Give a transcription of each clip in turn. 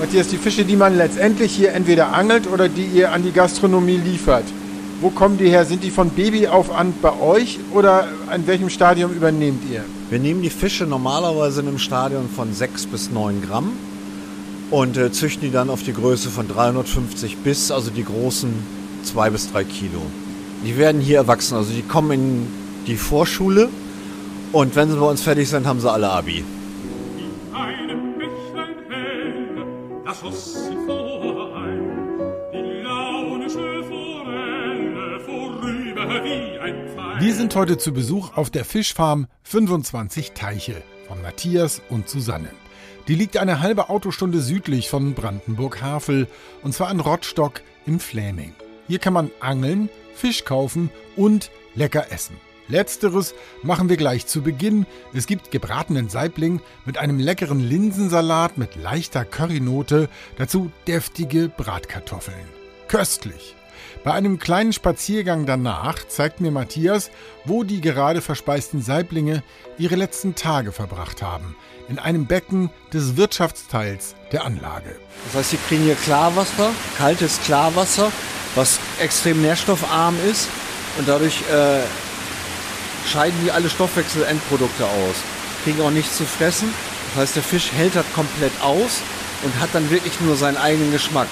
Matthias, die Fische, die man letztendlich hier entweder angelt oder die ihr an die Gastronomie liefert, wo kommen die her? Sind die von Baby auf an bei euch oder an welchem Stadium übernehmt ihr? Wir nehmen die Fische normalerweise in einem Stadion von 6 bis 9 Gramm und äh, züchten die dann auf die Größe von 350 bis, also die großen 2 bis 3 Kilo. Die werden hier erwachsen, also die kommen in die Vorschule und wenn sie bei uns fertig sind, haben sie alle Abi. Wir sind heute zu Besuch auf der Fischfarm 25 Teiche von Matthias und Susanne. Die liegt eine halbe Autostunde südlich von Brandenburg-Havel und zwar in Rottstock im Fläming. Hier kann man angeln, Fisch kaufen und lecker essen. Letzteres machen wir gleich zu Beginn. Es gibt gebratenen Saibling mit einem leckeren Linsensalat mit leichter Currynote, dazu deftige Bratkartoffeln. Köstlich! Bei einem kleinen Spaziergang danach zeigt mir Matthias, wo die gerade verspeisten Saiblinge ihre letzten Tage verbracht haben. In einem Becken des Wirtschaftsteils der Anlage. Das heißt, sie kriegen hier Klarwasser, kaltes Klarwasser, was extrem nährstoffarm ist und dadurch äh, scheiden die alle Stoffwechselendprodukte aus. Kriegen auch nichts zu fressen. Das heißt, der Fisch hält das komplett aus und hat dann wirklich nur seinen eigenen Geschmack.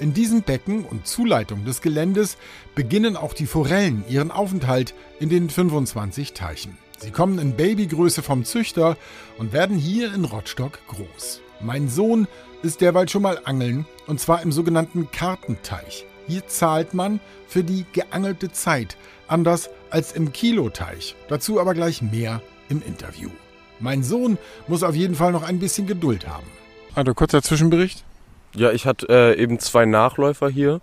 In diesem Becken und Zuleitung des Geländes beginnen auch die Forellen ihren Aufenthalt in den 25 Teichen. Sie kommen in Babygröße vom Züchter und werden hier in Rottstock groß. Mein Sohn ist derweil schon mal angeln und zwar im sogenannten Kartenteich. Hier zahlt man für die geangelte Zeit, anders als im Kiloteich. Dazu aber gleich mehr im Interview. Mein Sohn muss auf jeden Fall noch ein bisschen Geduld haben. Also kurzer Zwischenbericht. Ja, ich hatte äh, eben zwei Nachläufer hier,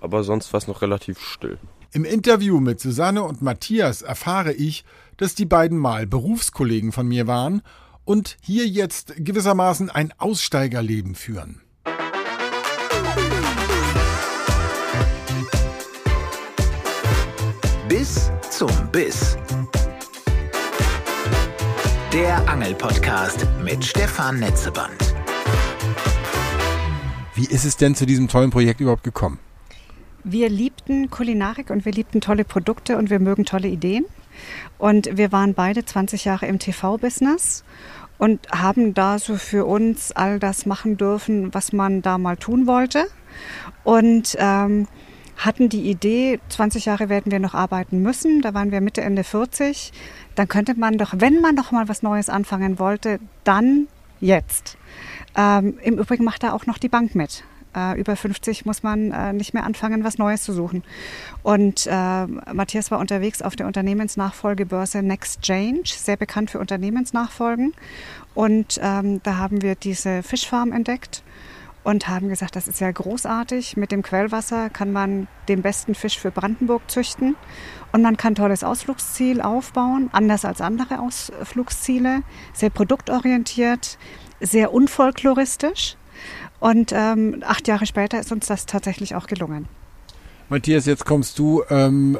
aber sonst war es noch relativ still. Im Interview mit Susanne und Matthias erfahre ich, dass die beiden mal Berufskollegen von mir waren und hier jetzt gewissermaßen ein Aussteigerleben führen. Bis zum Biss. Der Angelpodcast mit Stefan Netzeband. Wie ist es denn zu diesem tollen Projekt überhaupt gekommen? Wir liebten Kulinarik und wir liebten tolle Produkte und wir mögen tolle Ideen. Und wir waren beide 20 Jahre im TV-Business und haben da so für uns all das machen dürfen, was man da mal tun wollte. Und ähm, hatten die Idee, 20 Jahre werden wir noch arbeiten müssen, da waren wir Mitte, Ende 40, dann könnte man doch, wenn man noch mal was Neues anfangen wollte, dann jetzt. Ähm, Im Übrigen macht da auch noch die Bank mit. Äh, über 50 muss man äh, nicht mehr anfangen, was Neues zu suchen. Und äh, Matthias war unterwegs auf der Unternehmensnachfolgebörse Next Change, sehr bekannt für Unternehmensnachfolgen. Und ähm, da haben wir diese Fischfarm entdeckt und haben gesagt, das ist ja großartig. Mit dem Quellwasser kann man den besten Fisch für Brandenburg züchten und man kann tolles Ausflugsziel aufbauen, anders als andere Ausflugsziele, sehr produktorientiert sehr unfolkloristisch. Und ähm, acht Jahre später ist uns das tatsächlich auch gelungen. Matthias, jetzt kommst du ähm,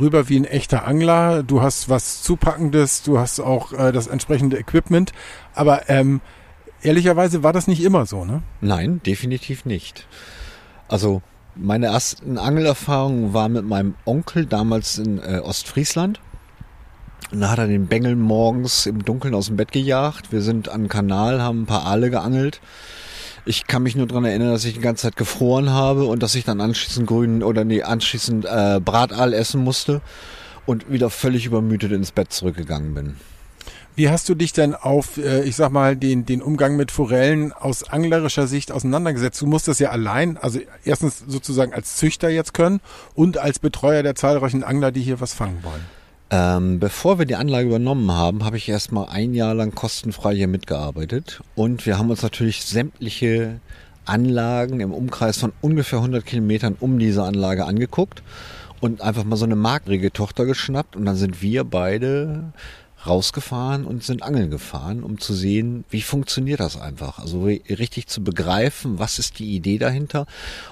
rüber wie ein echter Angler. Du hast was Zupackendes, du hast auch äh, das entsprechende Equipment. Aber ähm, ehrlicherweise war das nicht immer so, ne? Nein, definitiv nicht. Also meine ersten Angelerfahrungen war mit meinem Onkel damals in äh, Ostfriesland. Und da hat er den Bengel morgens im Dunkeln aus dem Bett gejagt. Wir sind an den Kanal, haben ein paar Aale geangelt. Ich kann mich nur dran erinnern, dass ich die ganze Zeit gefroren habe und dass ich dann anschließend grünen oder nee, anschließend äh, Brataal essen musste und wieder völlig übermüdet ins Bett zurückgegangen bin. Wie hast du dich denn auf, äh, ich sag mal, den, den Umgang mit Forellen aus anglerischer Sicht auseinandergesetzt? Du musst das ja allein, also erstens sozusagen als Züchter jetzt können und als Betreuer der zahlreichen Angler, die hier was fangen wollen. Ähm, bevor wir die Anlage übernommen haben, habe ich erstmal ein Jahr lang kostenfrei hier mitgearbeitet. Und wir haben uns natürlich sämtliche Anlagen im Umkreis von ungefähr 100 Kilometern um diese Anlage angeguckt und einfach mal so eine markrige Tochter geschnappt. Und dann sind wir beide rausgefahren und sind angeln gefahren, um zu sehen, wie funktioniert das einfach. Also richtig zu begreifen, was ist die Idee dahinter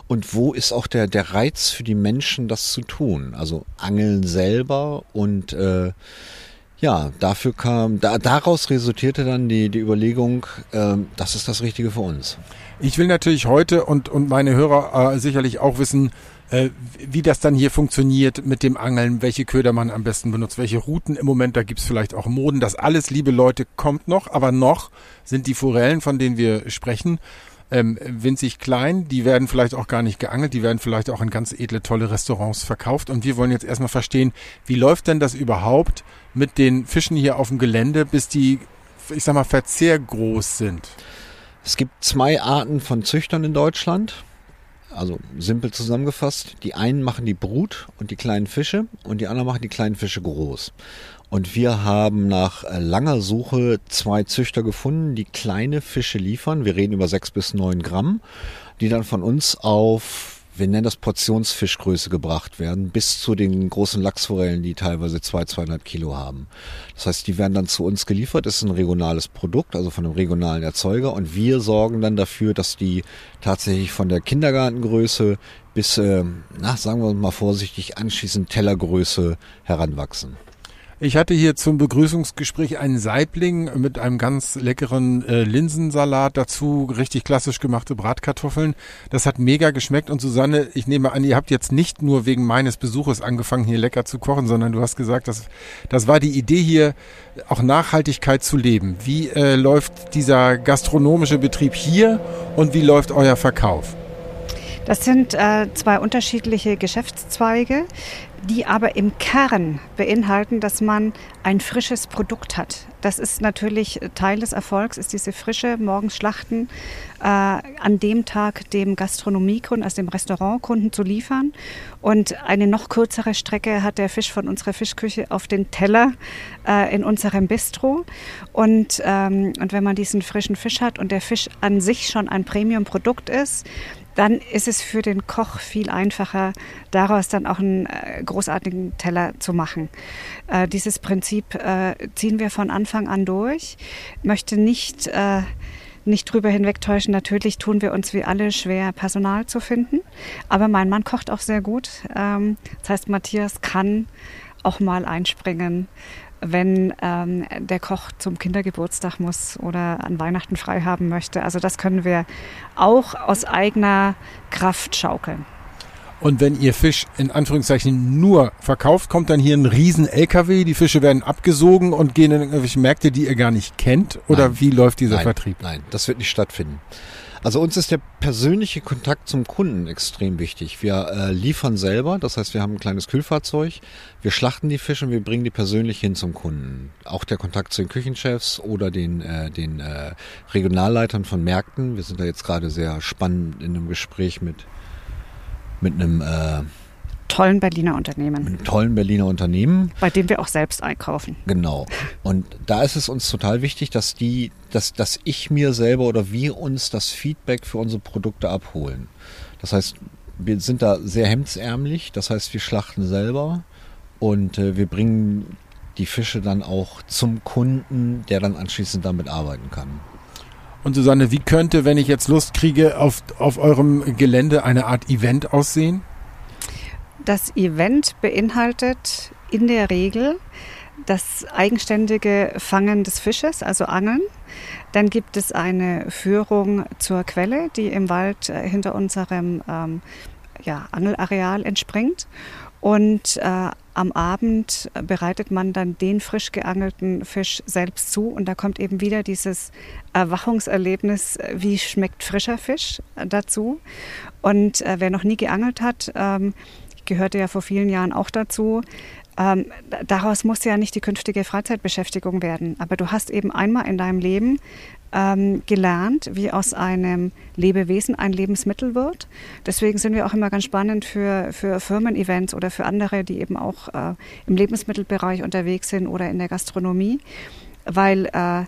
und wo ist auch der, der Reiz für die Menschen, das zu tun. Also Angeln selber und äh, Ja, dafür kam, da, daraus resultierte dann die, die Überlegung, ähm, das ist das Richtige für uns. Ich will natürlich heute und, und meine Hörer äh, sicherlich auch wissen, äh, wie das dann hier funktioniert mit dem Angeln, welche Köder man am besten benutzt, welche Routen im Moment, da gibt's vielleicht auch Moden. Das alles, liebe Leute, kommt noch, aber noch sind die Forellen, von denen wir sprechen, ähm, winzig klein. Die werden vielleicht auch gar nicht geangelt, die werden vielleicht auch in ganz edle, tolle Restaurants verkauft. Und wir wollen jetzt erstmal verstehen, wie läuft denn das überhaupt mit den Fischen hier auf dem Gelände, bis die, ich sag mal, verzehrgroß sind? Es gibt zwei Arten von Züchtern in Deutschland. Also simpel zusammengefasst, die einen machen die Brut und die kleinen Fische und die anderen machen die kleinen Fische groß. Und wir haben nach äh, langer Suche zwei Züchter gefunden, die kleine Fische liefern. Wir reden über sechs bis neun Gramm, die dann von uns auf wir nennen das Portionsfischgröße gebracht werden, bis zu den großen Lachsforellen, die teilweise zwei, zweieinhalb Kilo haben. Das heißt, die werden dann zu uns geliefert. Das ist ein regionales Produkt, also von einem regionalen Erzeuger. Und wir sorgen dann dafür, dass die tatsächlich von der Kindergartengröße bis, äh, na, sagen wir mal vorsichtig, anschließend Tellergröße heranwachsen. Ich hatte hier zum Begrüßungsgespräch einen Saibling mit einem ganz leckeren äh, Linsensalat dazu, richtig klassisch gemachte Bratkartoffeln. Das hat mega geschmeckt und Susanne, ich nehme an, ihr habt jetzt nicht nur wegen meines Besuches angefangen, hier lecker zu kochen, sondern du hast gesagt, dass, das war die Idee hier, auch Nachhaltigkeit zu leben. Wie äh, läuft dieser gastronomische Betrieb hier und wie läuft euer Verkauf? Das sind äh, zwei unterschiedliche Geschäftszweige, die aber im Kern beinhalten, dass man ein frisches Produkt hat. Das ist natürlich Teil des Erfolgs, ist diese Frische, morgens schlachten, äh, an dem Tag dem Gastronomiekunden, also dem Restaurantkunden zu liefern. Und eine noch kürzere Strecke hat der Fisch von unserer Fischküche auf den Teller äh, in unserem Bistro. Und, ähm, und wenn man diesen frischen Fisch hat und der Fisch an sich schon ein Premium-Produkt ist, dann ist es für den Koch viel einfacher, daraus dann auch einen äh, großartigen Teller zu machen. Äh, dieses Prinzip äh, ziehen wir von Anfang an durch. Möchte nicht äh, nicht drüber hinwegtäuschen. Natürlich tun wir uns wie alle schwer, Personal zu finden. Aber mein Mann kocht auch sehr gut. Ähm, das heißt, Matthias kann auch mal einspringen wenn ähm, der Koch zum Kindergeburtstag muss oder an Weihnachten frei haben möchte. Also das können wir auch aus eigener Kraft schaukeln. Und wenn ihr Fisch in Anführungszeichen nur verkauft, kommt dann hier ein riesen LKW, die Fische werden abgesogen und gehen in irgendwelche Märkte, die ihr gar nicht kennt? Oder Nein. wie läuft dieser Nein, Vertrieb? Nein, das wird nicht stattfinden. Also uns ist der persönliche Kontakt zum Kunden extrem wichtig. Wir äh, liefern selber, das heißt, wir haben ein kleines Kühlfahrzeug, wir schlachten die Fische und wir bringen die persönlich hin zum Kunden. Auch der Kontakt zu den Küchenchefs oder den, äh, den äh, Regionalleitern von Märkten. Wir sind da jetzt gerade sehr spannend in einem Gespräch mit, mit einem äh, Tollen Berliner Unternehmen, mit einem tollen Berliner Unternehmen. bei dem wir auch selbst einkaufen. Genau. Und da ist es uns total wichtig, dass die, dass, dass ich mir selber oder wir uns das Feedback für unsere Produkte abholen. Das heißt, wir sind da sehr hemdsärmlich. Das heißt, wir schlachten selber und äh, wir bringen die Fische dann auch zum Kunden, der dann anschließend damit arbeiten kann. Und Susanne, wie könnte, wenn ich jetzt Lust kriege, auf, auf eurem Gelände eine Art Event aussehen? Das Event beinhaltet in der Regel das eigenständige Fangen des Fisches, also Angeln. Dann gibt es eine Führung zur Quelle, die im Wald äh, hinter unserem ähm, ja, Angelareal entspringt. Und äh, am Abend bereitet man dann den frisch geangelten Fisch selbst zu. Und da kommt eben wieder dieses Erwachungserlebnis, äh, wie schmeckt frischer Fisch äh, dazu. Und äh, wer noch nie geangelt hat, ähm, gehörte ja vor vielen Jahren auch dazu, ähm, da- daraus muss ja nicht die künftige Freizeitbeschäftigung werden. Aber du hast eben einmal in deinem Leben ähm, gelernt, wie aus einem Lebewesen ein Lebensmittel wird. Deswegen sind wir auch immer ganz spannend für, für Firmen-Events oder für andere, die eben auch äh, im Lebensmittelbereich unterwegs sind oder in der Gastronomie, weil, äh,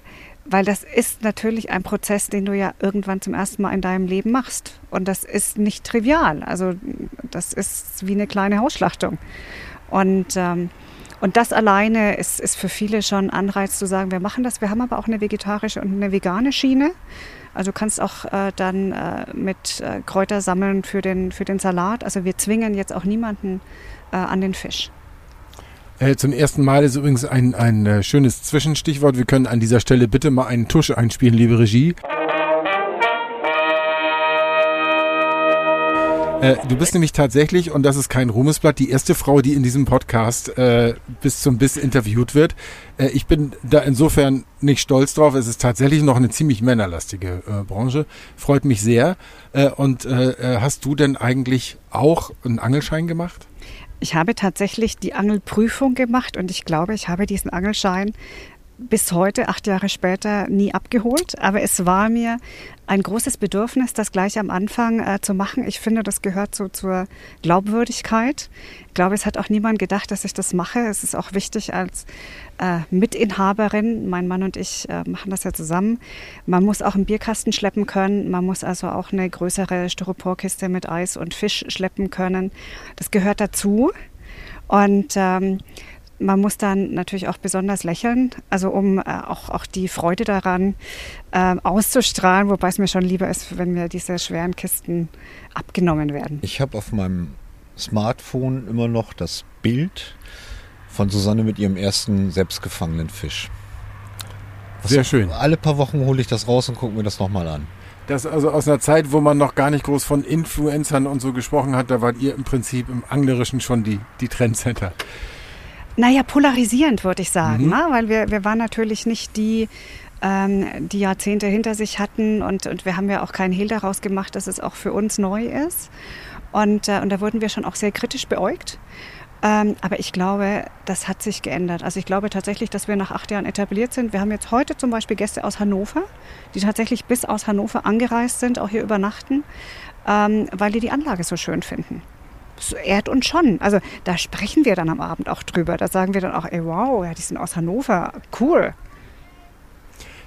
weil das ist natürlich ein Prozess, den du ja irgendwann zum ersten Mal in deinem Leben machst. Und das ist nicht trivial. Also das ist wie eine kleine Hausschlachtung. Und, ähm, und das alleine ist, ist für viele schon Anreiz zu sagen, wir machen das. Wir haben aber auch eine vegetarische und eine vegane Schiene. Also du kannst auch äh, dann äh, mit äh, Kräuter sammeln für den, für den Salat. Also wir zwingen jetzt auch niemanden äh, an den Fisch. Äh, zum ersten Mal ist übrigens ein, ein äh, schönes Zwischenstichwort. Wir können an dieser Stelle bitte mal einen Tusch einspielen, liebe Regie. Äh, du bist nämlich tatsächlich, und das ist kein Ruhmesblatt, die erste Frau, die in diesem Podcast äh, bis zum Biss interviewt wird. Äh, ich bin da insofern nicht stolz drauf. Es ist tatsächlich noch eine ziemlich männerlastige äh, Branche. Freut mich sehr. Und hast du denn eigentlich auch einen Angelschein gemacht? Ich habe tatsächlich die Angelprüfung gemacht und ich glaube, ich habe diesen Angelschein bis heute, acht Jahre später, nie abgeholt. Aber es war mir ein großes Bedürfnis, das gleich am Anfang äh, zu machen. Ich finde, das gehört so zur Glaubwürdigkeit. Ich glaube, es hat auch niemand gedacht, dass ich das mache. Es ist auch wichtig als äh, Mitinhaberin, mein Mann und ich äh, machen das ja zusammen. Man muss auch einen Bierkasten schleppen können. Man muss also auch eine größere Styroporkiste mit Eis und Fisch schleppen können. Das gehört dazu. Und ähm, man muss dann natürlich auch besonders lächeln, also um äh, auch, auch die Freude daran äh, auszustrahlen, wobei es mir schon lieber ist, wenn mir diese schweren Kisten abgenommen werden. Ich habe auf meinem Smartphone immer noch das Bild von Susanne mit ihrem ersten selbstgefangenen Fisch. Das Sehr schön. Alle paar Wochen hole ich das raus und gucke mir das nochmal an. Das also aus einer Zeit, wo man noch gar nicht groß von Influencern und so gesprochen hat, da wart ihr im Prinzip im Anglerischen schon die, die Trendsetter. Naja, polarisierend würde ich sagen, mhm. ne? weil wir, wir waren natürlich nicht die, ähm, die Jahrzehnte hinter sich hatten und, und wir haben ja auch keinen Hehl daraus gemacht, dass es auch für uns neu ist. Und, äh, und da wurden wir schon auch sehr kritisch beäugt. Ähm, aber ich glaube, das hat sich geändert. Also ich glaube tatsächlich, dass wir nach acht Jahren etabliert sind. Wir haben jetzt heute zum Beispiel Gäste aus Hannover, die tatsächlich bis aus Hannover angereist sind, auch hier übernachten, ähm, weil die die Anlage so schön finden es ehrt uns schon. Also da sprechen wir dann am Abend auch drüber. Da sagen wir dann auch, ey, wow, ja, die sind aus Hannover, cool.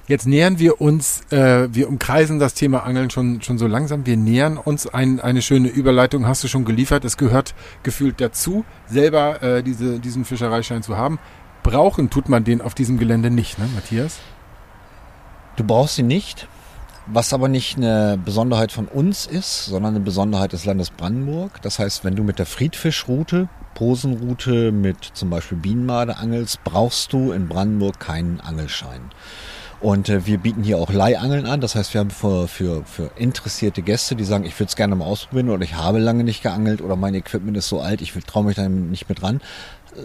Jetzt nähern wir uns, äh, wir umkreisen das Thema Angeln schon, schon so langsam. Wir nähern uns ein, eine schöne Überleitung, hast du schon geliefert. Es gehört gefühlt dazu, selber äh, diese, diesen Fischereischein zu haben. Brauchen tut man den auf diesem Gelände nicht, ne, Matthias? Du brauchst ihn nicht. Was aber nicht eine Besonderheit von uns ist, sondern eine Besonderheit des Landes Brandenburg. Das heißt, wenn du mit der Friedfischroute, Posenroute mit zum Beispiel Bienenmade angelst, brauchst du in Brandenburg keinen Angelschein. Und äh, wir bieten hier auch Leihangeln an. Das heißt, wir haben für, für, für interessierte Gäste, die sagen, ich würde es gerne mal ausprobieren oder ich habe lange nicht geangelt oder mein Equipment ist so alt, ich traue mich da nicht mit ran,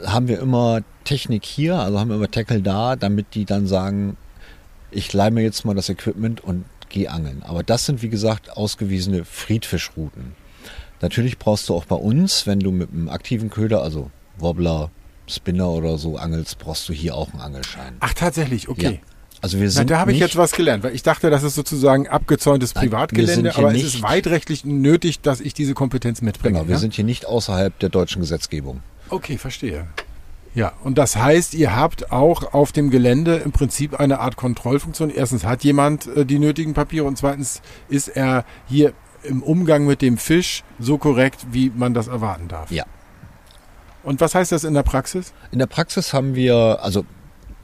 haben wir immer Technik hier, also haben wir immer Tackle da, damit die dann sagen, ich leih mir jetzt mal das Equipment und angeln. Aber das sind, wie gesagt, ausgewiesene Friedfischrouten. Natürlich brauchst du auch bei uns, wenn du mit einem aktiven Köder, also Wobbler, Spinner oder so angelst, brauchst du hier auch einen Angelschein. Ach, tatsächlich, okay. Ja. Also wir sind Na, da habe ich jetzt was gelernt, weil ich dachte, das ist sozusagen abgezäuntes Privatgelände, aber es ist weitrechtlich nötig, dass ich diese Kompetenz mitbringe. Genau, wir ja? sind hier nicht außerhalb der deutschen Gesetzgebung. Okay, verstehe. Ja, und das heißt, ihr habt auch auf dem Gelände im Prinzip eine Art Kontrollfunktion. Erstens hat jemand äh, die nötigen Papiere und zweitens ist er hier im Umgang mit dem Fisch so korrekt, wie man das erwarten darf. Ja. Und was heißt das in der Praxis? In der Praxis haben wir, also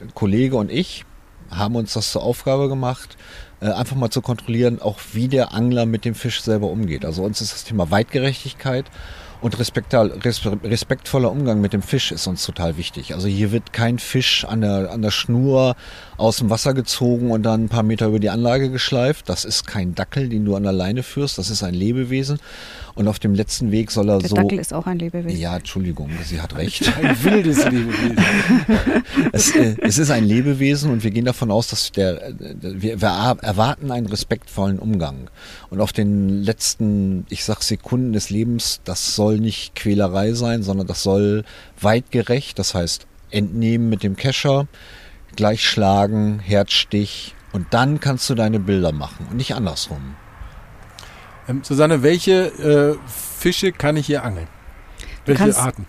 ein Kollege und ich, haben uns das zur Aufgabe gemacht, äh, einfach mal zu kontrollieren, auch wie der Angler mit dem Fisch selber umgeht. Also uns ist das Thema Weitgerechtigkeit und respektvoller Umgang mit dem Fisch ist uns total wichtig. Also hier wird kein Fisch an der, an der Schnur aus dem Wasser gezogen und dann ein paar Meter über die Anlage geschleift. Das ist kein Dackel, den du an der Leine führst. Das ist ein Lebewesen. Und auf dem letzten Weg soll er der so. Der Dackel ist auch ein Lebewesen. Ja, Entschuldigung, sie hat recht. Ein wildes Lebewesen. es, äh, es, ist ein Lebewesen und wir gehen davon aus, dass der, wir, wir erwarten einen respektvollen Umgang. Und auf den letzten, ich sag Sekunden des Lebens, das soll nicht Quälerei sein, sondern das soll weitgerecht, das heißt entnehmen mit dem Kescher, gleich schlagen, Herzstich und dann kannst du deine Bilder machen und nicht andersrum. Ähm, Susanne, welche äh, Fische kann ich hier angeln? Welche kannst, Arten?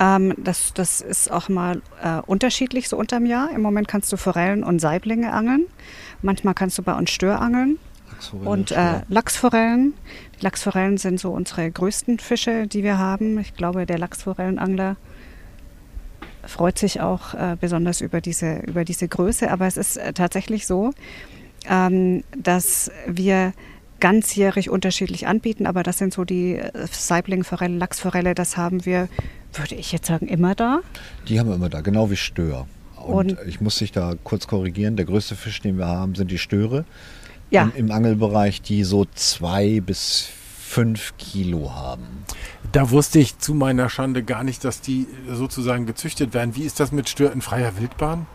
Ähm, das, das ist auch mal äh, unterschiedlich so unterm Jahr. Im Moment kannst du Forellen und Saiblinge angeln. Manchmal kannst du bei uns Stör angeln. Und äh, Lachsforellen. Die Lachsforellen sind so unsere größten Fische, die wir haben. Ich glaube, der Lachsforellenangler freut sich auch äh, besonders über diese, über diese Größe. Aber es ist äh, tatsächlich so, ähm, dass wir ganzjährig unterschiedlich anbieten, aber das sind so die äh, Saiblingforelle, Lachsforelle, das haben wir, würde ich jetzt sagen, immer da. Die haben wir immer da, genau wie Stör. Und, Und- ich muss dich da kurz korrigieren. Der größte Fisch, den wir haben, sind die Störe. Ja. Im, Im Angelbereich, die so zwei bis fünf Kilo haben. Da wusste ich zu meiner Schande gar nicht, dass die sozusagen gezüchtet werden. Wie ist das mit Stör in freier Wildbahn?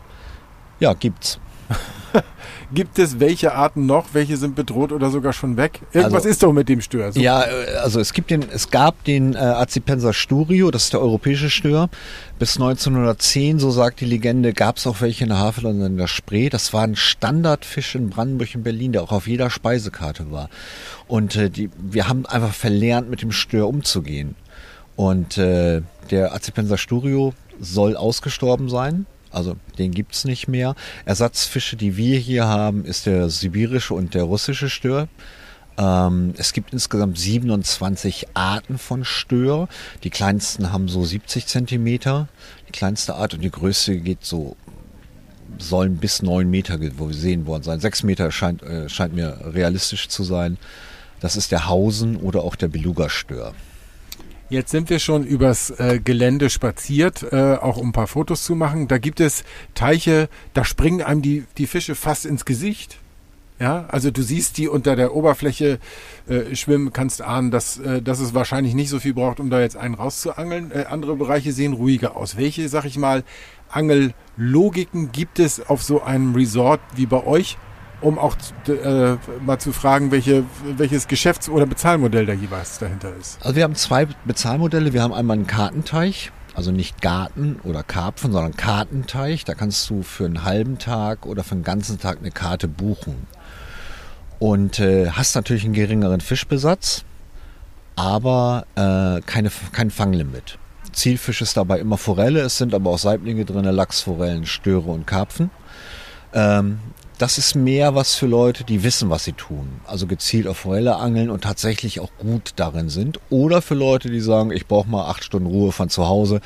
Ja, gibt's. Gibt es welche Arten noch? Welche sind bedroht oder sogar schon weg? Irgendwas Also- ist doch mit dem Stör. So. Ja, äh, also es gibt den, es gab den äh, Acipenser sturio, das ist der europäische Stör. Bis 1910, so sagt die Legende, gab es auch welche in der Havel und in der Spree. Das war ein Standardfisch in Brandenburg und Berlin, der auch auf jeder Speisekarte war. Und äh, die, wir haben einfach verlernt, mit dem Stör umzugehen. Und äh, der Acipenser sturio soll ausgestorben sein. Also den gibt's nicht mehr. Ersatzfische, die wir hier haben, ist der sibirische und der russische Stör. Ähm, es gibt insgesamt 27 Arten von Stör. Die kleinsten haben so 70 Zentimeter, die kleinste Art und die größte geht so sollen bis 9 Meter ge- wo wir sehen worden sein. 6 Meter scheint, äh, scheint mir realistisch zu sein. Das ist der Hausen oder auch der Beluga-Stör. Jetzt sind wir schon übers äh, Gelände spaziert, äh, auch um ein paar Fotos zu machen. Da gibt es Teiche, da springen einem die, die Fische fast ins Gesicht. Ja, also du siehst die unter der Oberfläche äh, schwimmen, kannst ahnen, dass, äh, dass es wahrscheinlich nicht so viel braucht, um da jetzt einen rauszuangeln. Äh, andere Bereiche sehen ruhiger aus. Welche, sag ich mal, Angellogiken gibt es auf so einem Resort wie bei euch, um auch äh, mal zu fragen, welche, welches Geschäfts- oder Bezahlmodell da jeweils dahinter ist? Also wir haben zwei Bezahlmodelle. Wir haben einmal einen Kartenteich, also nicht Garten oder Karpfen, sondern Kartenteich. Da kannst du für einen halben Tag oder für einen ganzen Tag eine Karte buchen. Und äh, hast natürlich einen geringeren Fischbesatz, aber äh, keine, kein Fanglimit. Zielfisch ist dabei immer Forelle, es sind aber auch Saiblinge drin, Lachsforellen, Störe und Karpfen. Ähm, das ist mehr was für Leute, die wissen, was sie tun. Also gezielt auf Forelle angeln und tatsächlich auch gut darin sind. Oder für Leute, die sagen, ich brauche mal acht Stunden Ruhe von zu Hause.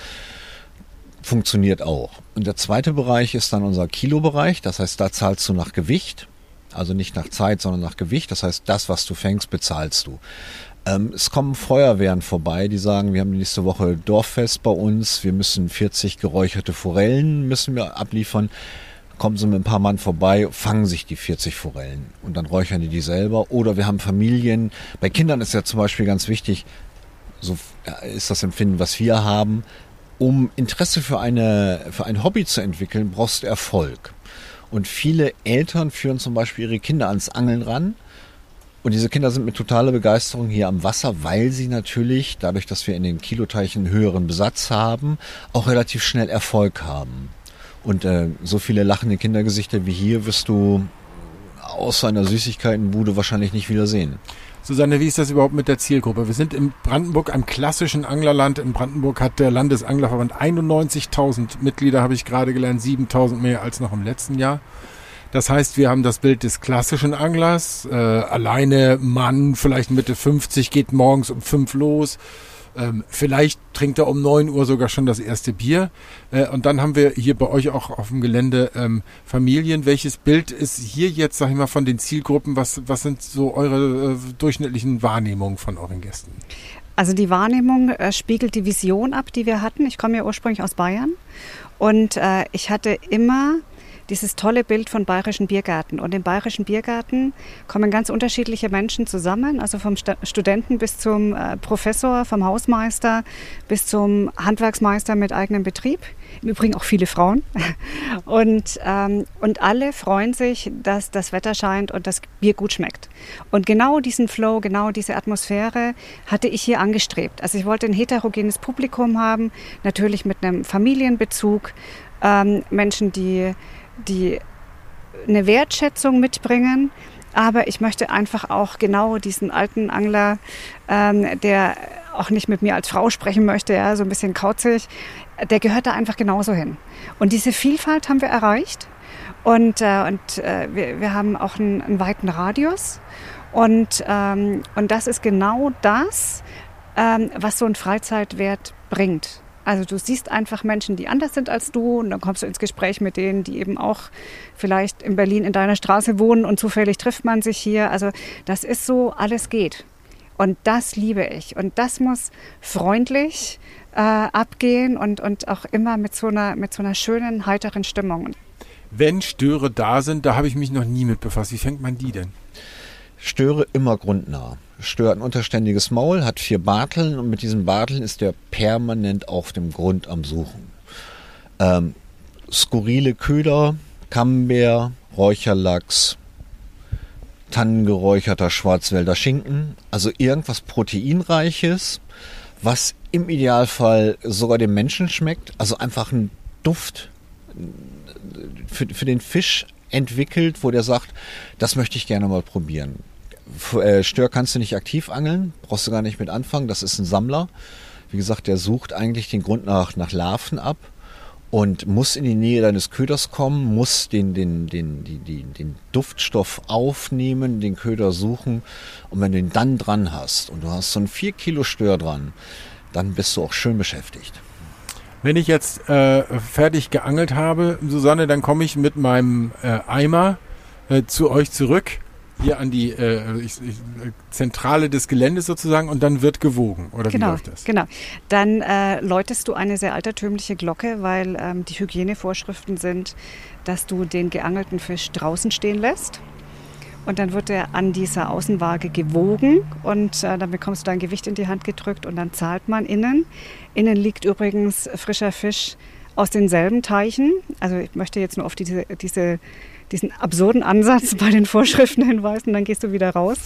Funktioniert auch. Und der zweite Bereich ist dann unser Kilobereich. Das heißt, da zahlst du nach Gewicht. Also nicht nach Zeit, sondern nach Gewicht. Das heißt, das, was du fängst, bezahlst du. Ähm, es kommen Feuerwehren vorbei, die sagen, wir haben nächste Woche Dorffest bei uns, wir müssen 40 geräucherte Forellen müssen wir abliefern. Kommen sie mit ein paar Mann vorbei, fangen sich die 40 Forellen und dann räuchern die die selber. Oder wir haben Familien. Bei Kindern ist ja zum Beispiel ganz wichtig, so ist das Empfinden, was wir haben. Um Interesse für, eine, für ein Hobby zu entwickeln, brauchst du Erfolg. Und viele Eltern führen zum Beispiel ihre Kinder ans Angeln ran. Und diese Kinder sind mit totaler Begeisterung hier am Wasser, weil sie natürlich, dadurch, dass wir in den Kiloteichen höheren Besatz haben, auch relativ schnell Erfolg haben. Und äh, so viele lachende Kindergesichter wie hier wirst du außer einer Süßigkeitenbude wahrscheinlich nicht wieder sehen. Susanne, wie ist das überhaupt mit der Zielgruppe? Wir sind in Brandenburg, einem klassischen Anglerland. In Brandenburg hat der Landesanglerverband 91.000 Mitglieder, habe ich gerade gelernt, 7.000 mehr als noch im letzten Jahr. Das heißt, wir haben das Bild des klassischen Anglers. Äh, alleine Mann, vielleicht Mitte 50, geht morgens um 5 los. Ähm, vielleicht trinkt er um 9 Uhr sogar schon das erste Bier. Äh, und dann haben wir hier bei euch auch auf dem Gelände ähm, Familien. Welches Bild ist hier jetzt, sag ich mal, von den Zielgruppen? Was, was sind so eure äh, durchschnittlichen Wahrnehmungen von euren Gästen? Also die Wahrnehmung äh, spiegelt die Vision ab, die wir hatten. Ich komme ja ursprünglich aus Bayern und äh, ich hatte immer dieses tolle Bild von bayerischen Biergärten. Und im bayerischen Biergarten kommen ganz unterschiedliche Menschen zusammen, also vom Sta Studenten bis zum äh, Professor, vom Hausmeister bis zum Handwerksmeister mit eigenem Betrieb. Im Übrigen auch viele Frauen. Und, ähm, und alle freuen sich, dass das Wetter scheint und das Bier gut schmeckt. Und genau diesen Flow, genau diese Atmosphäre hatte ich hier angestrebt. Also ich wollte ein heterogenes Publikum haben, natürlich mit einem Familienbezug, ähm, Menschen, die, die eine Wertschätzung mitbringen. Aber ich möchte einfach auch genau diesen alten Angler, ähm, der auch nicht mit mir als Frau sprechen möchte, ja, so ein bisschen kauzig, der gehört da einfach genauso hin. Und diese Vielfalt haben wir erreicht. Und, äh, und äh, wir, wir haben auch einen, einen weiten Radius. Und, ähm, und das ist genau das, ähm, was so ein Freizeitwert bringt. Also du siehst einfach Menschen, die anders sind als du und dann kommst du ins Gespräch mit denen, die eben auch vielleicht in Berlin in deiner Straße wohnen und zufällig trifft man sich hier. Also das ist so, alles geht. Und das liebe ich. Und das muss freundlich äh, abgehen und, und auch immer mit so, einer, mit so einer schönen, heiteren Stimmung. Wenn Störe da sind, da habe ich mich noch nie mit befasst. Wie fängt man die denn? Störe immer grundnah. Stör hat ein unterständiges Maul, hat vier Barteln und mit diesen Barteln ist er permanent auf dem Grund am Suchen. Ähm, skurrile Köder, Camembert, Räucherlachs, tannengeräucherter Schwarzwälder Schinken, also irgendwas Proteinreiches, was im Idealfall sogar dem Menschen schmeckt, also einfach ein Duft für, für den Fisch entwickelt, wo der sagt, das möchte ich gerne mal probieren. Äh, Stör kannst du nicht aktiv angeln, brauchst du gar nicht mit anfangen, das ist ein Sammler. Wie gesagt, der sucht eigentlich den Grund nach, nach Larven ab und muss in die Nähe deines Köders kommen, muss den, den, den, den, den, Duftstoff aufnehmen, den Köder suchen. Und wenn du ihn dann dran hast und du hast so ein 4 Kilo Stör dran, dann bist du auch schön beschäftigt. Wenn ich jetzt äh, fertig geangelt habe, Susanne, dann komme ich mit meinem äh, Eimer äh, zu euch zurück hier an die äh, ich, ich, Zentrale des Geländes sozusagen und dann wird gewogen. Oder genau, wie läuft das? Genau. Dann äh, läutest du eine sehr altertümliche Glocke, weil ähm, die Hygienevorschriften sind, dass du den geangelten Fisch draußen stehen lässt. Und dann wird er an dieser Außenwaage gewogen und äh, dann bekommst du dein Gewicht in die Hand gedrückt und dann zahlt man innen. Innen liegt übrigens frischer Fisch aus denselben Teichen. Also ich möchte jetzt nur auf diese, diese diesen absurden Ansatz bei den Vorschriften hinweisen, dann gehst du wieder raus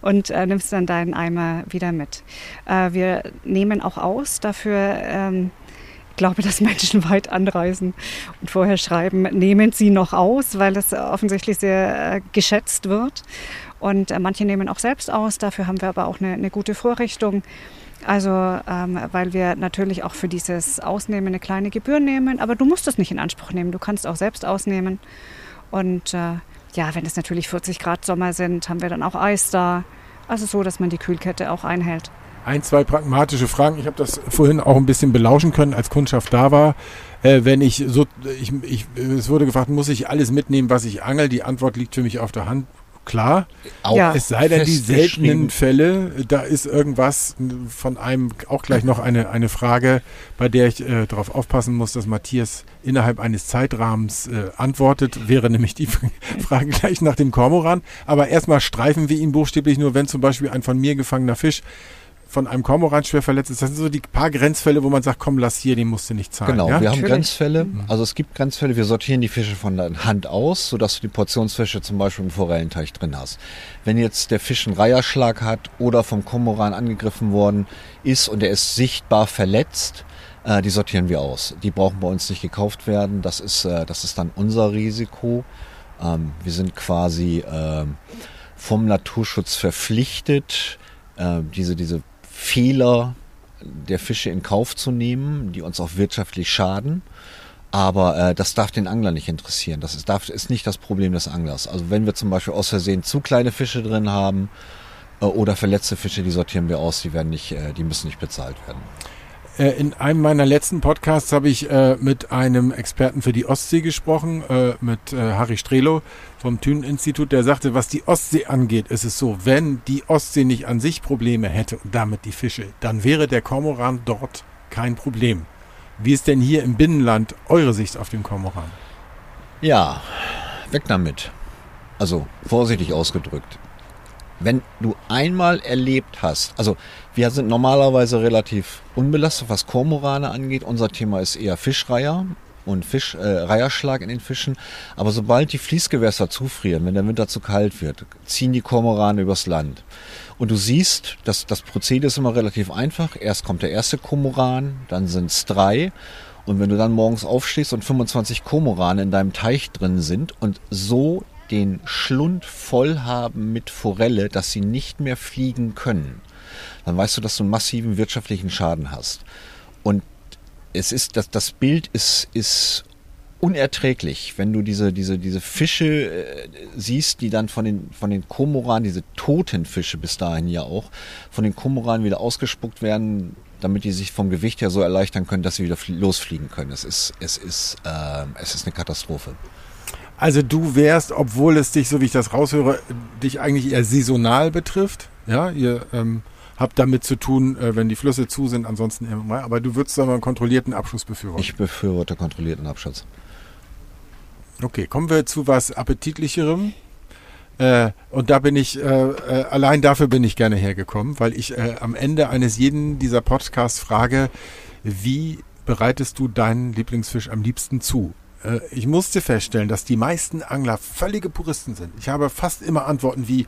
und äh, nimmst dann deinen Eimer wieder mit. Äh, wir nehmen auch aus, dafür ähm, glaube, dass Menschen weit anreisen und vorher schreiben, nehmen Sie noch aus, weil es offensichtlich sehr äh, geschätzt wird. Und äh, manche nehmen auch selbst aus, dafür haben wir aber auch eine, eine gute Vorrichtung. Also, ähm, weil wir natürlich auch für dieses Ausnehmen eine kleine Gebühr nehmen, aber du musst es nicht in Anspruch nehmen. Du kannst auch selbst ausnehmen. Und äh, ja, wenn es natürlich 40 Grad Sommer sind, haben wir dann auch Eis da. Also so, dass man die Kühlkette auch einhält. Ein, zwei pragmatische Fragen. Ich habe das vorhin auch ein bisschen belauschen können, als Kundschaft da war. Äh, wenn ich so, ich, ich, es wurde gefragt, muss ich alles mitnehmen, was ich angel? Die Antwort liegt für mich auf der Hand klar. Auch ja. Es sei denn, die seltenen Fälle, da ist irgendwas von einem, auch gleich noch eine, eine Frage, bei der ich äh, darauf aufpassen muss, dass Matthias innerhalb eines Zeitrahmens äh, antwortet, wäre nämlich die Frage gleich nach dem Kormoran. Aber erstmal streifen wir ihn buchstäblich nur, wenn zum Beispiel ein von mir gefangener Fisch von einem Kormoran schwer verletzt ist. Das sind so die paar Grenzfälle, wo man sagt, komm, lass hier, den musst du nicht zahlen. Genau, ja? wir haben Grenzfälle. Mhm. Also es gibt Grenzfälle, wir sortieren die Fische von der Hand aus, sodass du die Portionsfische zum Beispiel im Forellenteich drin hast. Wenn jetzt der Fisch einen Reiherschlag hat oder vom Kormoran angegriffen worden ist und er ist sichtbar verletzt, äh, die sortieren wir aus. Die brauchen bei uns nicht gekauft werden. Das ist, äh, das ist dann unser Risiko. Ähm, wir sind quasi äh, vom Naturschutz verpflichtet, äh, diese, diese Fehler der Fische in Kauf zu nehmen, die uns auch wirtschaftlich schaden. Aber äh, das darf den Angler nicht interessieren. Das ist, darf, ist nicht das Problem des Anglers. Also wenn wir zum Beispiel aus Versehen zu kleine Fische drin haben äh, oder verletzte Fische, die sortieren wir aus, die werden nicht, äh, die müssen nicht bezahlt werden. Äh, in einem meiner letzten Podcasts habe ich äh, mit einem Experten für die Ostsee gesprochen, äh, mit äh, Harry Strelo vom Thünen-Institut, der sagte, was die Ostsee angeht, ist es so, wenn die Ostsee nicht an sich Probleme hätte und damit die Fische, dann wäre der Kormoran dort kein Problem. Wie ist denn hier im Binnenland eure Sicht auf den Kormoran? Ja, weg damit. Also vorsichtig ausgedrückt wenn du einmal erlebt hast, also wir sind normalerweise relativ unbelastet, was Kormorane angeht. Unser Thema ist eher Fischreiher und Fisch, äh, Reiherschlag in den Fischen. Aber sobald die Fließgewässer zufrieren, wenn der Winter zu kalt wird, ziehen die Kormorane übers Land. Und du siehst, dass das Prozedere ist immer relativ einfach. Erst kommt der erste Kormoran, dann sind es drei. Und wenn du dann morgens aufstehst und 25 Kormorane in deinem Teich drin sind und so den Schlund voll haben mit Forelle, dass sie nicht mehr fliegen können, dann weißt du, dass du einen massiven wirtschaftlichen Schaden hast. Und es ist, das, das Bild ist, ist unerträglich, wenn du diese, diese, diese Fische äh, siehst, die dann von den, von den Komoran, diese toten Fische bis dahin ja auch, von den Komoran wieder ausgespuckt werden, damit die sich vom Gewicht her so erleichtern können, dass sie wieder flie- losfliegen können. Es ist, es ist, äh, es ist eine Katastrophe. Also du wärst, obwohl es dich, so wie ich das raushöre, dich eigentlich eher saisonal betrifft. Ja, ihr ähm, habt damit zu tun, äh, wenn die Flüsse zu sind, ansonsten immer mal. Aber du würdest aber einen kontrollierten Abschuss befürworten. Ich befürworte kontrollierten Abschutz. Okay, kommen wir zu was Appetitlicherem. Äh, und da bin ich, äh, äh, allein dafür bin ich gerne hergekommen, weil ich äh, am Ende eines jeden dieser Podcasts frage, wie bereitest du deinen Lieblingsfisch am liebsten zu? Äh, ich musste feststellen, dass die meisten Angler völlige Puristen sind. Ich habe fast immer Antworten wie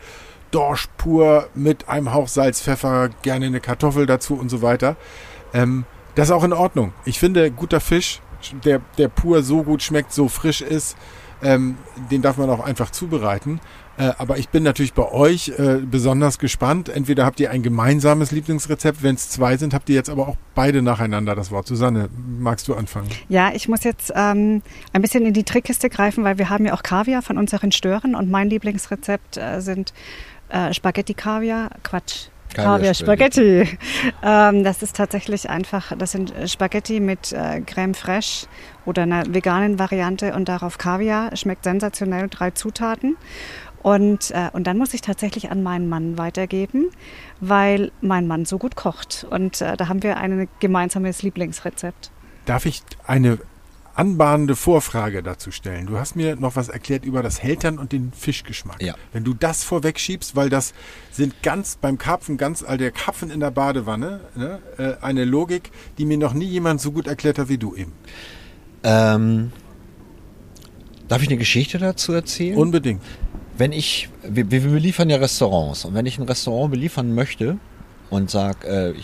Dorsch pur mit einem Hauch Salz, Pfeffer, gerne eine Kartoffel dazu und so weiter. Ähm, das ist auch in Ordnung. Ich finde, guter Fisch, der, der pur so gut schmeckt, so frisch ist, ähm, den darf man auch einfach zubereiten. Äh, aber ich bin natürlich bei euch äh, besonders gespannt. Entweder habt ihr ein gemeinsames Lieblingsrezept, wenn es zwei sind, habt ihr jetzt aber auch beide nacheinander das Wort. Susanne, magst du anfangen? Ja, ich muss jetzt ähm, ein bisschen in die Trickkiste greifen, weil wir haben ja auch Kaviar von unseren Stören und mein Lieblingsrezept äh, sind äh, Spaghetti Kaviar, Quatsch. Kaviar Spaghetti. ähm, das ist tatsächlich einfach, das sind Spaghetti mit äh, Creme fraiche oder einer veganen Variante und darauf Kaviar. Schmeckt sensationell, drei Zutaten. Und, äh, und dann muss ich tatsächlich an meinen Mann weitergeben, weil mein Mann so gut kocht. Und äh, da haben wir ein gemeinsames Lieblingsrezept. Darf ich eine anbahnende Vorfrage dazu stellen? Du hast mir noch was erklärt über das Hältern und den Fischgeschmack. Ja. Wenn du das vorwegschiebst, weil das sind ganz beim Karpfen, ganz all der Karpfen in der Badewanne, ne, äh, eine Logik, die mir noch nie jemand so gut erklärt hat wie du eben. Ähm, darf ich eine Geschichte dazu erzählen? Unbedingt. Wenn ich, wir, wir beliefern ja Restaurants und wenn ich ein Restaurant beliefern möchte und sag, äh,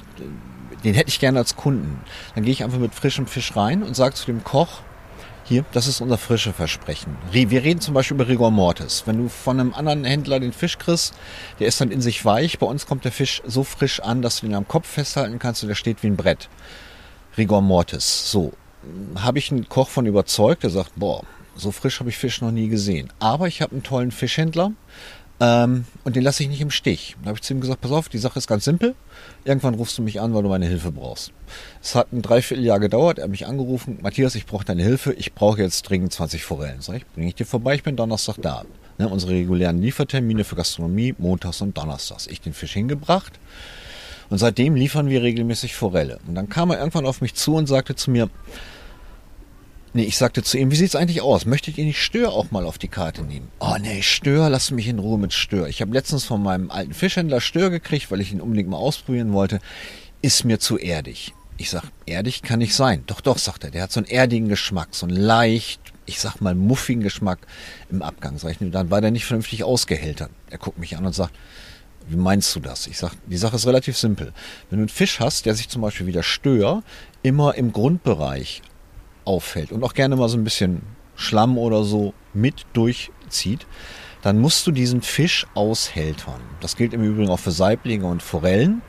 den hätte ich gerne als Kunden, dann gehe ich einfach mit frischem Fisch rein und sage zu dem Koch, hier, das ist unser frische Versprechen. Re- Wir reden zum Beispiel über Rigor Mortis. Wenn du von einem anderen Händler den Fisch kriegst, der ist dann in sich weich. Bei uns kommt der Fisch so frisch an, dass du den am Kopf festhalten kannst und der steht wie ein Brett. Rigor Mortis. So, habe ich einen Koch von überzeugt, der sagt, boah, so frisch habe ich Fisch noch nie gesehen. Aber ich habe einen tollen Fischhändler ähm, und den lasse ich nicht im Stich. Da habe ich zu ihm gesagt, pass auf, die Sache ist ganz simpel. Irgendwann rufst du mich an, weil du meine Hilfe brauchst. Es hat ein Dreivierteljahr gedauert, er hat mich angerufen, Matthias, ich brauche deine Hilfe, ich brauche jetzt dringend 20 Forellen. Sag ich, bringe ich dir vorbei, ich bin Donnerstag da. Ne, unsere regulären Liefertermine für Gastronomie, montags und donnerstags. Ich den Fisch hingebracht und seitdem liefern wir regelmäßig Forelle. Und dann kam er irgendwann auf mich zu und sagte zu mir, Nee, ich sagte zu ihm, wie sieht's eigentlich aus? Möchtet ihr nicht Stör auch mal auf die Karte nehmen? Oh nee, Stör, lasst mich in Ruhe mit Stör. Ich habe letztens von meinem alten Fischhändler Stör gekriegt, weil ich ihn unbedingt mal ausprobieren wollte. Ist mir zu erdig. Ich sag, erdig kann nicht sein. Doch, doch, sagt er, der hat so einen erdigen Geschmack, so einen leicht, ich sag mal, muffigen Geschmack im Abgang. Sag ich, dann war der nicht vernünftig ausgehältert. Er guckt mich an und sagt, wie meinst du das? Ich sag, die Sache ist relativ simpel. Wenn du einen Fisch hast, der sich zum Beispiel wie der Stör immer im Grundbereich auffällt und auch gerne mal so ein bisschen Schlamm oder so mit durchzieht, dann musst du diesen Fisch aushältern. Das gilt im Übrigen auch für Saiblinge und Forellen.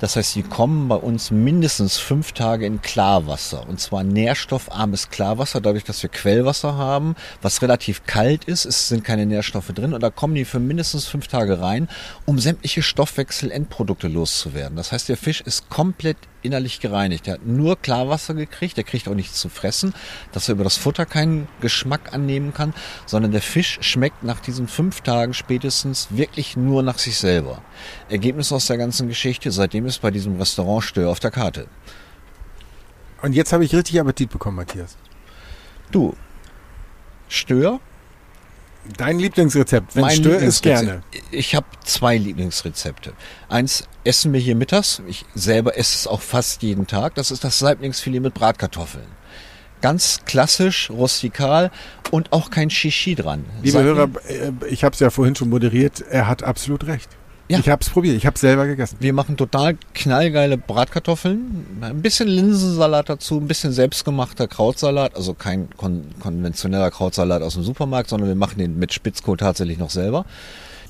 Das heißt, die kommen bei uns mindestens fünf Tage in Klarwasser. Und zwar nährstoffarmes Klarwasser, dadurch, dass wir Quellwasser haben, was relativ kalt ist. Es sind keine Nährstoffe drin. Und da kommen die für mindestens fünf Tage rein, um sämtliche Stoffwechselendprodukte loszuwerden. Das heißt, der Fisch ist komplett innerlich gereinigt. Der hat nur Klarwasser gekriegt, der kriegt auch nichts zu fressen, dass er über das Futter keinen Geschmack annehmen kann, sondern der Fisch schmeckt nach diesen fünf Tagen spätestens wirklich nur nach sich selber. Ergebnis aus der ganzen Geschichte, seitdem ist bei diesem Restaurant Stör auf der Karte. Und jetzt habe ich richtig Appetit bekommen, Matthias. Du, Stör? Dein Lieblingsrezept, wenn Mein Stör ist gerne. Ich habe zwei Lieblingsrezepte. Eins essen wir hier mittags. Ich selber esse es auch fast jeden Tag. Das ist das Saiblingsfilet mit Bratkartoffeln. Ganz klassisch, rustikal und auch kein Shishi dran. Liebe Hörer, äh, ich habe es ja vorhin schon moderiert, er hat absolut recht. Ja. Ich habe es probiert, ich habe selber gegessen. Wir machen total knallgeile Bratkartoffeln, ein bisschen Linsensalat dazu, ein bisschen selbstgemachter Krautsalat, also kein kon konventioneller Krautsalat aus dem Supermarkt, sondern wir machen den mit Spitzkohl tatsächlich noch selber.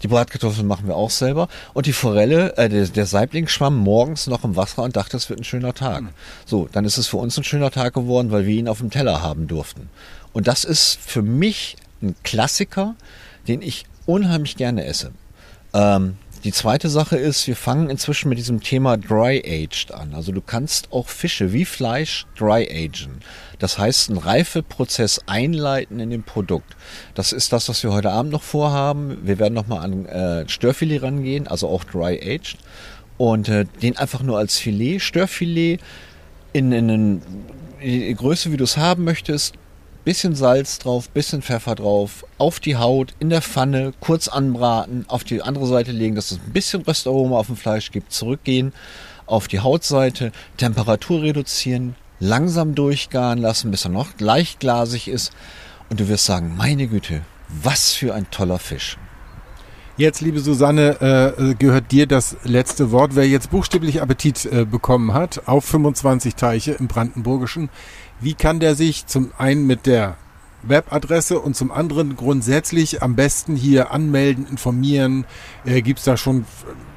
Die Bratkartoffeln machen wir auch selber. Und die Forelle, äh, der, der Saibling schwamm morgens noch im Wasser und dachte, es wird ein schöner Tag. So, dann ist es für uns ein schöner Tag geworden, weil wir ihn auf dem Teller haben durften. Und das ist für mich ein Klassiker, den ich unheimlich gerne esse. Ähm, die zweite Sache ist, wir fangen inzwischen mit diesem Thema Dry Aged an. Also du kannst auch Fische wie Fleisch dry agen. Das heißt, einen Reifeprozess einleiten in dem Produkt. Das ist das, was wir heute Abend noch vorhaben. Wir werden nochmal an äh, Störfilet rangehen, also auch dry aged. Und äh, den einfach nur als Filet, Störfilet in, in, in Größe, wie du es haben möchtest, bisschen Salz drauf, bisschen Pfeffer drauf, auf die Haut, in der Pfanne, kurz anbraten, auf die andere Seite legen, dass es ein bisschen Röstaroma auf dem Fleisch gibt, zurückgehen, auf die Hautseite, Temperatur reduzieren, langsam durchgaren lassen, bis er noch leicht glasig ist und du wirst sagen, meine Güte, was für ein toller Fisch. Jetzt, liebe Susanne, äh, gehört dir das letzte Wort. Wer jetzt buchstäblich Appetit äh, bekommen hat auf 25 Teiche im Brandenburgischen, wie kann der sich zum einen mit der Webadresse und zum anderen grundsätzlich am besten hier anmelden, informieren? Äh, Gibt es da schon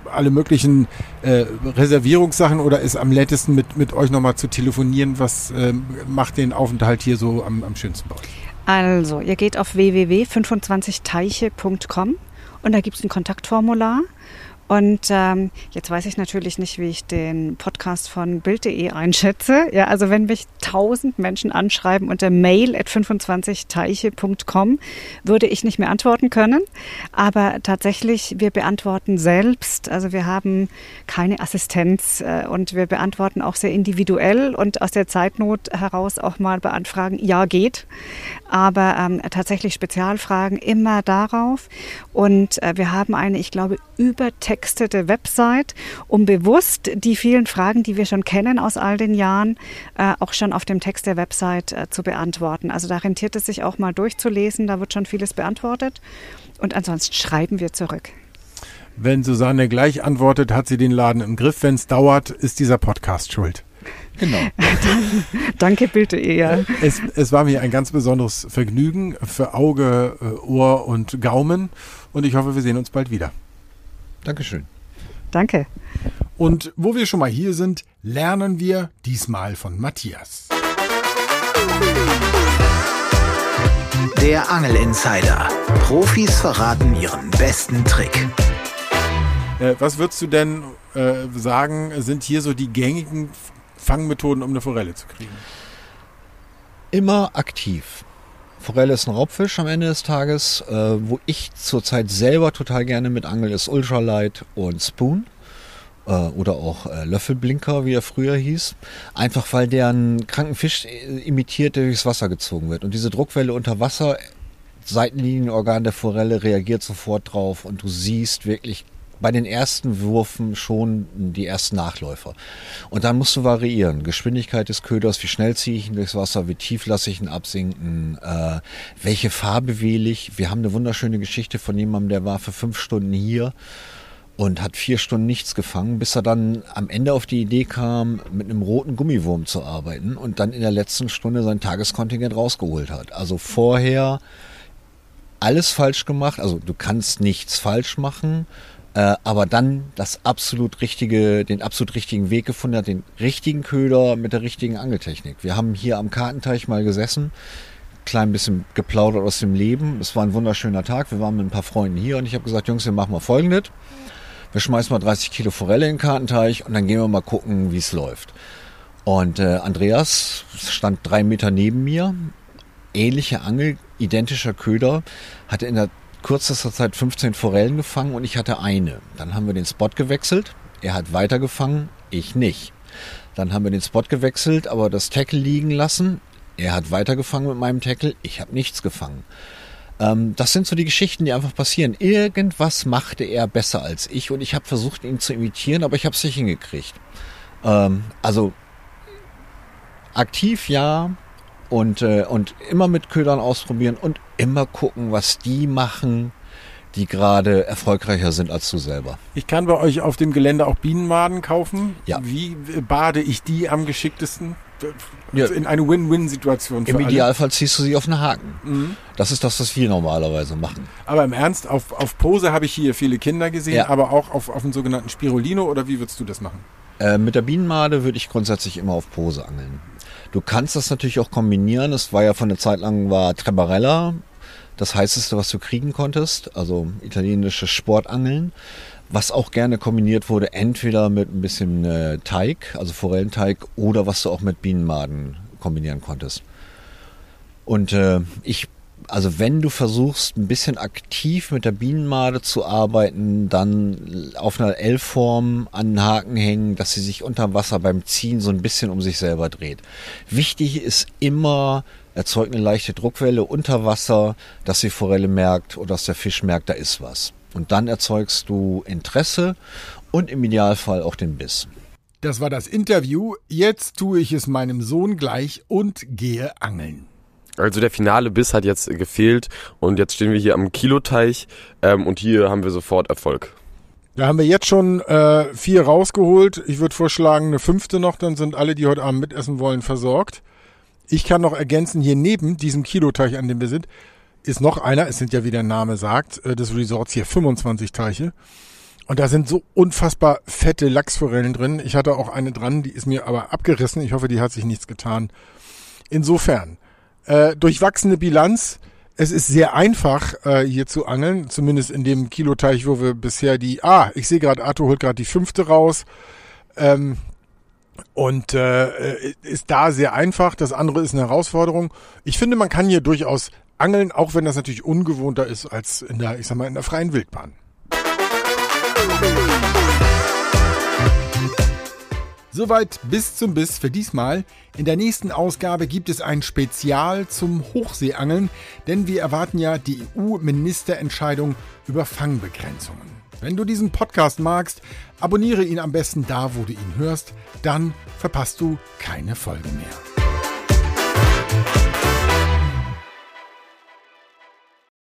alle möglichen äh, Reservierungssachen oder ist am nettesten mit, mit euch nochmal zu telefonieren? Was äh, macht den Aufenthalt hier so am, am schönsten bei euch? Also, ihr geht auf www.25teiche.com und da gibt es ein Kontaktformular. Und ähm, jetzt weiß ich natürlich nicht, wie ich den Podcast von Bild.de einschätze. Ja, also wenn mich tausend Menschen anschreiben unter mail at 25teiche.com, würde ich nicht mehr antworten können. Aber tatsächlich, wir beantworten selbst. Also wir haben keine Assistenz äh, und wir beantworten auch sehr individuell und aus der Zeitnot heraus auch mal beantragen, ja geht. Aber ähm, tatsächlich Spezialfragen immer darauf. Und äh, wir haben eine, ich glaube, übertextete Website, um bewusst die vielen Fragen, die wir schon kennen aus all den Jahren, äh, auch schon auf dem Text der Website äh, zu beantworten. Also da rentiert es sich auch mal durchzulesen, da wird schon vieles beantwortet. Und ansonsten schreiben wir zurück. Wenn Susanne gleich antwortet, hat sie den Laden im Griff. Wenn es dauert, ist dieser Podcast schuld. Genau. Danke, bitte eher. Es, es war mir ein ganz besonderes Vergnügen für Auge, äh, Ohr und Gaumen. Und ich hoffe, wir sehen uns bald wieder. Dankeschön. Danke. Und wo wir schon mal hier sind, lernen wir diesmal von Matthias. Der Angel Insider. Profis verraten ihren besten Trick. Äh, was würdest du denn äh, sagen, sind hier so die gängigen Fangmethoden, um eine Forelle zu kriegen? Immer aktiv. Forelle ist ein Raubfisch am Ende des Tages. Äh, wo ich zurzeit selber total gerne mit angel, ist Ultralight und Spoon. Äh, oder auch äh, Löffelblinker, wie er früher hieß. Einfach weil der einen kranken Fisch äh, imitiert, der durchs Wasser gezogen wird. Und diese Druckwelle unter Wasser, Seitenlinienorgan der Forelle reagiert sofort drauf und du siehst wirklich bei den ersten Würfen schon die ersten Nachläufer. Und dann musst du variieren. Geschwindigkeit des Köders, wie schnell ziehe ich ihn durchs Wasser, wie tief lasse ich ihn absinken, äh, welche Farbe wähle ich. Wir haben eine wunderschöne Geschichte von jemandem, der war für fünf Stunden hier und hat vier Stunden nichts gefangen, bis er dann am Ende auf die Idee kam, mit einem roten Gummiwurm zu arbeiten und dann in der letzten Stunde sein Tageskontingent rausgeholt hat. Also vorher alles falsch gemacht, also du kannst nichts falsch machen, äh, aber dann das absolut richtige, den absolut richtigen Weg gefunden hat, den richtigen Köder mit der richtigen Angeltechnik. Wir haben hier am Kartenteich mal gesessen, klein bisschen geplaudert aus dem Leben. Es war ein wunderschöner Tag. Wir waren mit ein paar Freunden hier und ich habe gesagt, Jungs, wir machen mal Folgendes. Wir schmeißen mal 30 Kilo Forelle in den Kartenteich und dann gehen wir mal gucken, wie es läuft. Und äh, Andreas stand drei Meter neben mir, ähnliche Angel, identischer Köder, hatte in der kürzester Zeit 15 Forellen gefangen und ich hatte eine. Dann haben wir den Spot gewechselt. Er hat weiter gefangen, ich nicht. Dann haben wir den Spot gewechselt, aber das Tackle liegen lassen. Er hat weiter gefangen mit meinem Tackle, ich habe nichts gefangen. Ähm, das sind so die Geschichten, die einfach passieren. Irgendwas machte er besser als ich und ich habe versucht, ihn zu imitieren, aber ich habe es nicht hingekriegt. Ähm, also aktiv ja, und, äh, und immer mit Ködern ausprobieren und immer gucken, was die machen, die gerade erfolgreicher sind als du selber. Ich kann bei euch auf dem Gelände auch Bienenmaden kaufen. Ja. Wie bade ich die am geschicktesten? Ja. In eine Win-Win-Situation Im alle. Idealfall ziehst du sie auf einen Haken. Das ist das, was wir normalerweise machen. Aber im Ernst, auf, auf Pose habe ich hier viele Kinder gesehen, Ja. aber auch auf, auf einen sogenannten Spirulino oder wie würdest du das machen? Äh, mit der Bienenmade würde ich grundsätzlich immer auf Pose angeln. Du kannst das natürlich auch kombinieren. Es war ja von der Zeit lang war Trebarella das heißeste, was du kriegen konntest, also italienisches Sportangeln, was auch gerne kombiniert wurde, entweder mit ein bisschen äh, Teig, also Forellenteig, oder was du auch mit Bienenmaden kombinieren konntest. Und äh, ich, also wenn du versuchst, ein bisschen aktiv mit der Bienenmade zu arbeiten, dann auf einer L-Form an den Haken hängen, dass sie sich unter Wasser beim Ziehen so ein bisschen um sich selber dreht. Wichtig ist immer, erzeugt eine leichte Druckwelle unter Wasser, dass die Forelle merkt oder dass der Fisch merkt, da ist was. Und dann erzeugst du Interesse und im Idealfall auch den Biss. Das war das Interview. Jetzt tue ich es meinem Sohn gleich und gehe angeln. Also der finale Biss hat jetzt gefehlt und jetzt stehen wir hier am Kiloteich ähm, und hier haben wir sofort Erfolg. Da haben wir jetzt schon äh, vier rausgeholt. Ich würde vorschlagen, eine fünfte noch, dann sind alle, die heute Abend mitessen wollen, versorgt. Ich kann noch ergänzen, hier neben diesem Kiloteich, an dem wir sind, ist noch einer, es sind ja wie der Name sagt, äh, des Resorts hier 25 Teiche. Und da sind so unfassbar fette Lachsforellen drin. Ich hatte auch eine dran, die ist mir aber abgerissen. Ich hoffe, die hat sich nichts getan. Insofern, äh, durchwachsene Bilanz. Es ist sehr einfach, äh, hier zu angeln, zumindest in dem Kiloteich, wo wir bisher die, ah, ich sehe gerade, Arthur holt gerade die fünfte raus. Ähm, und äh, ist da sehr einfach. Das andere ist eine Herausforderung. Ich finde, man kann hier durchaus angeln, auch wenn das natürlich ungewohnter ist als in der, ich sag mal, in der freien Wildbahn. Soweit bis zum Biss für diesmal. In der nächsten Ausgabe gibt es ein Spezial zum Hochseeangeln, denn wir erwarten ja die EU-Ministerentscheidung über Fangbegrenzungen. Wenn du diesen Podcast magst, abonniere ihn am besten da, wo du ihn hörst, dann verpasst du keine Folge mehr.